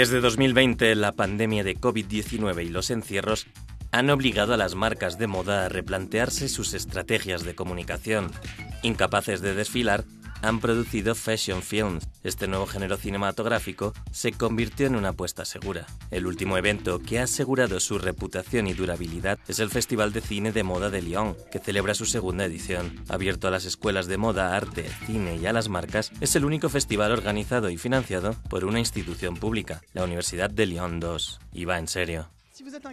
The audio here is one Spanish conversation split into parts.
Desde 2020, la pandemia de COVID-19 y los encierros han obligado a las marcas de moda a replantearse sus estrategias de comunicación. Incapaces de desfilar, han producido fashion films. Este nuevo género cinematográfico se convirtió en una apuesta segura. El último evento que ha asegurado su reputación y durabilidad es el Festival de Cine de Moda de Lyon, que celebra su segunda edición. Abierto a las escuelas de moda, arte, cine y a las marcas, es el único festival organizado y financiado por una institución pública, la Universidad de Lyon 2. Y va en serio.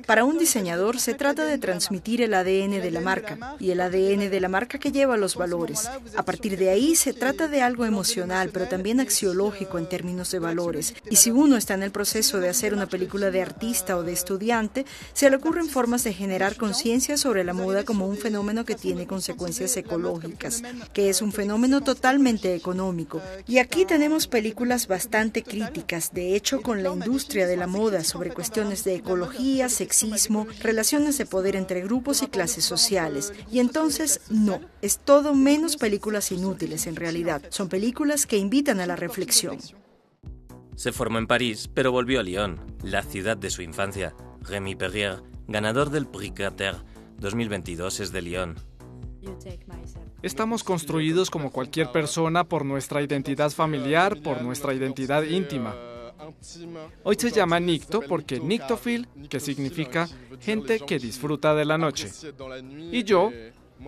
Para un diseñador se trata de transmitir el ADN de la marca y el ADN de la marca que lleva los valores. A partir de ahí se trata de algo emocional, pero también axiológico en términos de valores. Y si uno está en el proceso de hacer una película de artista o de estudiante, se le ocurren formas de generar conciencia sobre la moda como un fenómeno que tiene consecuencias ecológicas, que es un fenómeno totalmente económico. Y aquí tenemos películas bastante críticas, de hecho, con la industria de la moda sobre cuestiones de ecología sexismo, relaciones de poder entre grupos y clases sociales. Y entonces, no, es todo menos películas inútiles en realidad. Son películas que invitan a la reflexión. Se formó en París, pero volvió a Lyon, la ciudad de su infancia. Rémi Perrier, ganador del Prix Carter 2022, es de Lyon. Estamos construidos como cualquier persona por nuestra identidad familiar, por nuestra identidad íntima. Hoy se llama Nicto porque Nictophile, que significa gente que disfruta de la noche. Y yo,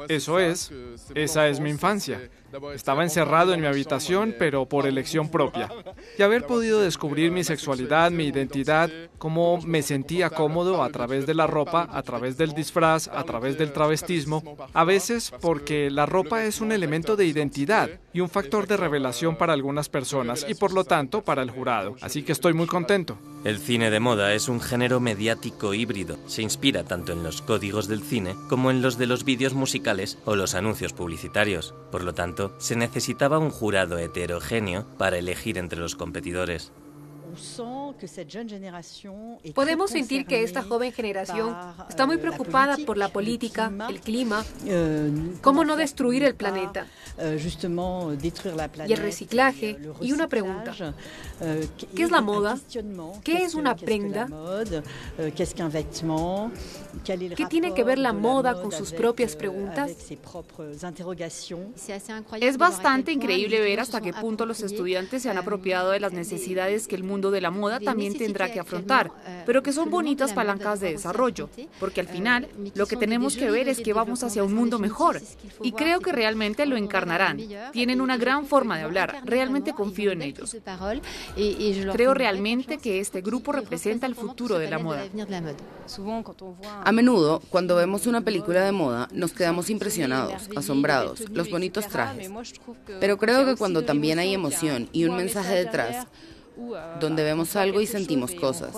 eso es, esa es mi infancia. Estaba encerrado en mi habitación, pero por elección propia. Y haber podido descubrir mi sexualidad, mi identidad, cómo me sentía cómodo a través de la ropa, a través del disfraz, a través del travestismo, a veces porque la ropa es un elemento de identidad y un factor de revelación para algunas personas y por lo tanto para el jurado. Así que estoy muy contento. El cine de moda es un género mediático híbrido. Se inspira tanto en los códigos del cine como en los de los vídeos musicales o los anuncios publicitarios. Por lo tanto, se necesitaba un jurado heterogéneo para elegir entre los competidores. Podemos sentir que esta joven generación está muy preocupada por la política, el clima, cómo no destruir el planeta y el reciclaje. Y una pregunta, ¿qué es la moda? ¿Qué es una prenda? ¿Qué tiene que ver la moda con sus propias preguntas? Es bastante increíble ver hasta qué punto los estudiantes se han apropiado de las necesidades que el mundo de la moda también tendrá que afrontar, pero que son bonitas palancas de desarrollo, porque al final lo que tenemos que ver es que vamos hacia un mundo mejor y creo que realmente lo encarnarán. Tienen una gran forma de hablar, realmente confío en ellos. Creo realmente que este grupo representa el futuro de la moda. A menudo, cuando vemos una película de moda, nos quedamos impresionados, asombrados, los bonitos trajes. Pero creo que cuando también hay emoción y un mensaje detrás, donde vemos algo y sentimos cosas.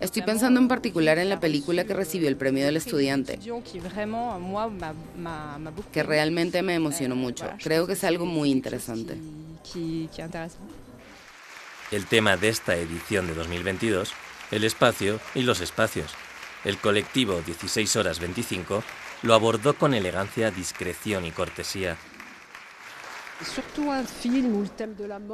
Estoy pensando en particular en la película que recibió el premio del estudiante, que realmente me emocionó mucho. Creo que es algo muy interesante. El tema de esta edición de 2022, el espacio y los espacios. El colectivo 16 horas 25 lo abordó con elegancia, discreción y cortesía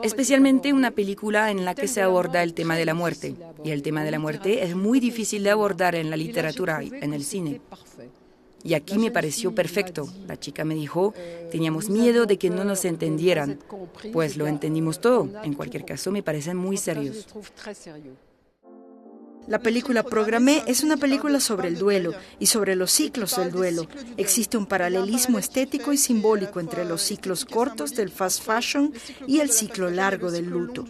Especialmente una película en la que se aborda el tema de la muerte. Y el tema de la muerte es muy difícil de abordar en la literatura, en el cine. Y aquí me pareció perfecto. La chica me dijo, teníamos miedo de que no nos entendieran. Pues lo entendimos todo. En cualquier caso, me parecen muy serios. La película Programé es una película sobre el duelo y sobre los ciclos del duelo. Existe un paralelismo estético y simbólico entre los ciclos cortos del fast fashion y el ciclo largo del luto.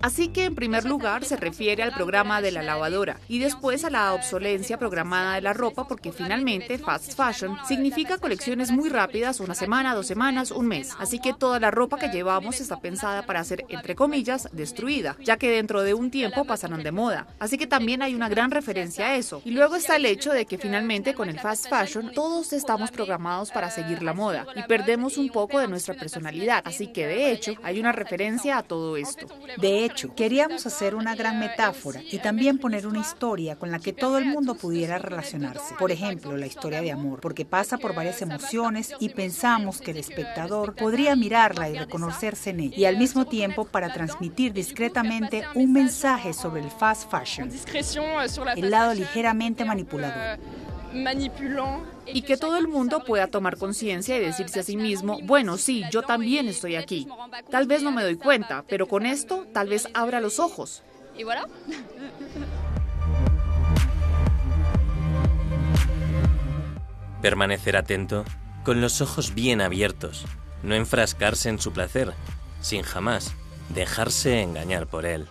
Así que en primer lugar se refiere al programa de la lavadora y después a la obsolencia programada de la ropa porque finalmente fast fashion significa colecciones muy rápidas, una semana, dos semanas, un mes. Así que toda la ropa que llevamos está pensada para ser, entre comillas, destruida, ya que dentro de un tiempo pasarán de moda. Así que también hay una gran referencia a eso. Y luego está el hecho de que finalmente con el fast fashion todos estamos programados para seguir la moda y perdemos un poco de nuestra personalidad. Así que de hecho hay una referencia a todo esto. De hecho. Queríamos hacer una gran metáfora y también poner una historia con la que todo el mundo pudiera relacionarse. Por ejemplo, la historia de amor, porque pasa por varias emociones y pensamos que el espectador podría mirarla y reconocerse en ella. Y al mismo tiempo para transmitir discretamente un mensaje sobre el fast fashion, el lado ligeramente manipulador y que todo el mundo pueda tomar conciencia y decirse a sí mismo, bueno, sí, yo también estoy aquí. Tal vez no me doy cuenta, pero con esto tal vez abra los ojos. Y voilà. Permanecer atento, con los ojos bien abiertos, no enfrascarse en su placer, sin jamás dejarse engañar por él.